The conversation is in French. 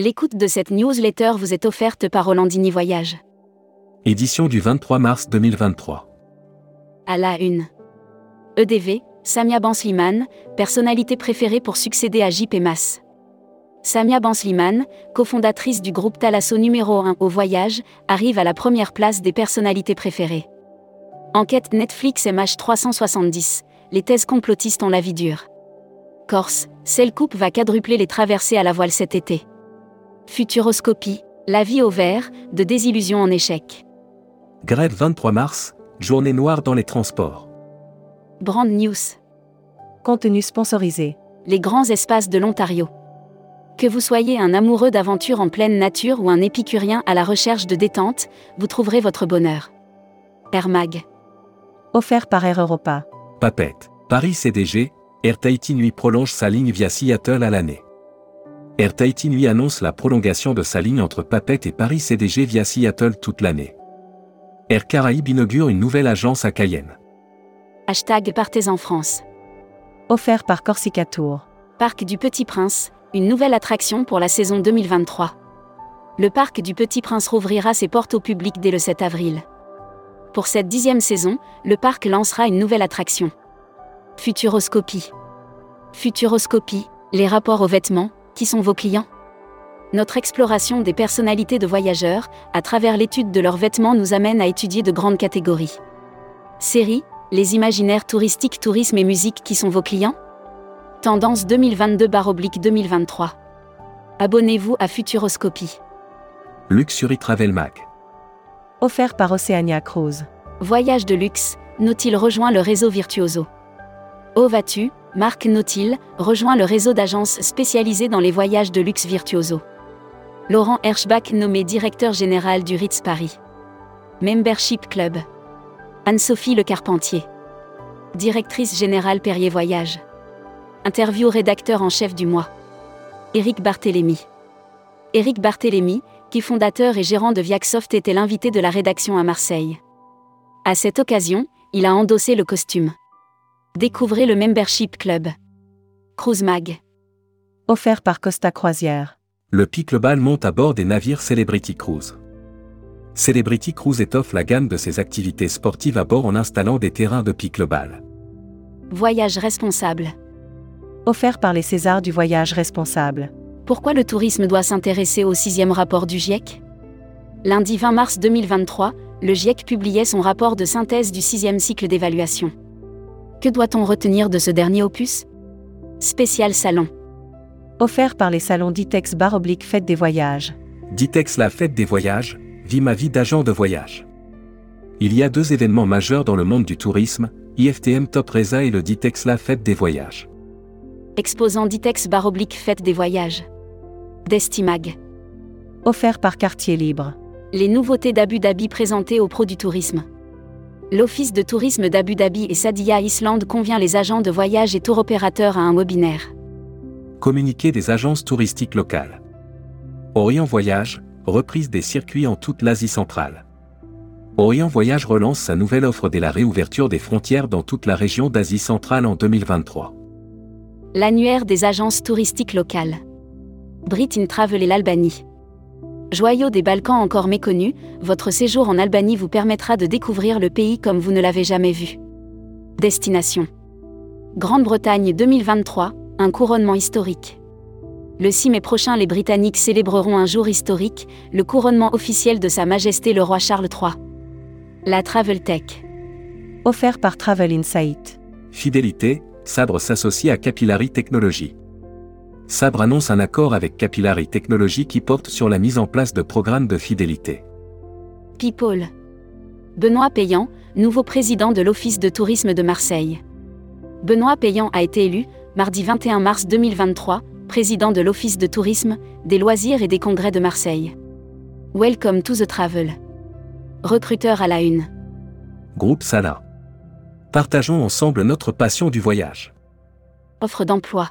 L'écoute de cette newsletter vous est offerte par Rolandini Voyage. Édition du 23 mars 2023. À la une. EDV, Samia Bansliman, personnalité préférée pour succéder à JP Mas. Samia Bansliman, cofondatrice du groupe Thalasso numéro 1 au voyage, arrive à la première place des personnalités préférées. Enquête Netflix MH370, les thèses complotistes ont la vie dure. Corse, Coupe va quadrupler les traversées à la voile cet été. Futuroscopie, la vie au vert, de désillusion en échec. Grève 23 mars, journée noire dans les transports. Brand News. Contenu sponsorisé. Les grands espaces de l'Ontario. Que vous soyez un amoureux d'aventure en pleine nature ou un épicurien à la recherche de détente, vous trouverez votre bonheur. Air Mag. Offert par Air Europa. Papette. Paris CDG, Air Tahiti Nuit prolonge sa ligne via Seattle à l'année. Air Tahiti Nuit annonce la prolongation de sa ligne entre Papette et Paris CDG via Seattle toute l'année. Air Caraïbes inaugure une nouvelle agence à Cayenne. Hashtag Partez en France. Offert par Corsica Tour. Parc du Petit Prince, une nouvelle attraction pour la saison 2023. Le Parc du Petit Prince rouvrira ses portes au public dès le 7 avril. Pour cette dixième saison, le parc lancera une nouvelle attraction. Futuroscopie. Futuroscopie, les rapports aux vêtements, qui sont vos clients Notre exploration des personnalités de voyageurs, à travers l'étude de leurs vêtements, nous amène à étudier de grandes catégories. Série, les imaginaires touristiques, tourisme et musique qui sont vos clients Tendance 2022-2023. Abonnez-vous à Futuroscopie. Luxury Travel Mag. Offert par Oceania Cruise. Voyage de luxe, Nautil rejoint le réseau Virtuoso. Où vas-tu? Marc Nautil, rejoint le réseau d'agences spécialisées dans les voyages de luxe virtuoso. Laurent Herschbach nommé directeur général du Ritz Paris. Membership Club. Anne-Sophie Le Carpentier. Directrice générale Perrier Voyage. Interview rédacteur en chef du mois. Éric Barthélémy. Éric Barthélémy, qui fondateur et gérant de Viacsoft était l'invité de la rédaction à Marseille. À cette occasion, il a endossé le costume. Découvrez le Membership Club. Cruise Mag. Offert par Costa Croisière. Le Pic Global monte à bord des navires Celebrity Cruise. Celebrity Cruise étoffe la gamme de ses activités sportives à bord en installant des terrains de Pic Global. Voyage responsable. Offert par les Césars du voyage responsable. Pourquoi le tourisme doit s'intéresser au sixième rapport du GIEC Lundi 20 mars 2023, le GIEC publiait son rapport de synthèse du sixième cycle d'évaluation. Que doit-on retenir de ce dernier opus? Spécial salon. Offert par les salons Ditex Bar Oblique Fête des Voyages. Ditex La Fête des Voyages, vit ma vie d'agent de voyage. Il y a deux événements majeurs dans le monde du tourisme, IFTM Top Reza et le Ditex La Fête des Voyages. Exposant Ditex Bar Oblique Fête des Voyages. Destimag. Offert par Quartier Libre. Les nouveautés d'Abu Dhabi présentées aux pros du tourisme. L'Office de tourisme d'Abu Dhabi et Sadia Island convient les agents de voyage et tour opérateurs à un webinaire. Communiqué des agences touristiques locales. Orient Voyage, reprise des circuits en toute l'Asie centrale. Orient Voyage relance sa nouvelle offre dès la réouverture des frontières dans toute la région d'Asie centrale en 2023. L'annuaire des agences touristiques locales. Brit in Travel et l'Albanie. Joyau des Balkans encore méconnu, votre séjour en Albanie vous permettra de découvrir le pays comme vous ne l'avez jamais vu. Destination. Grande-Bretagne 2023, un couronnement historique. Le 6 mai prochain, les Britanniques célébreront un jour historique, le couronnement officiel de Sa Majesté le roi Charles III. La Travel Tech. Offert par Travel Insight. Fidélité, Sabre s'associe à Capillary Technology. Sabre annonce un accord avec Capillary Technology qui porte sur la mise en place de programmes de fidélité. People. Benoît Payan, nouveau président de l'Office de tourisme de Marseille. Benoît Payan a été élu, mardi 21 mars 2023, président de l'Office de tourisme, des loisirs et des congrès de Marseille. Welcome to the travel. Recruteur à la une. Groupe Sala. Partageons ensemble notre passion du voyage. Offre d'emploi.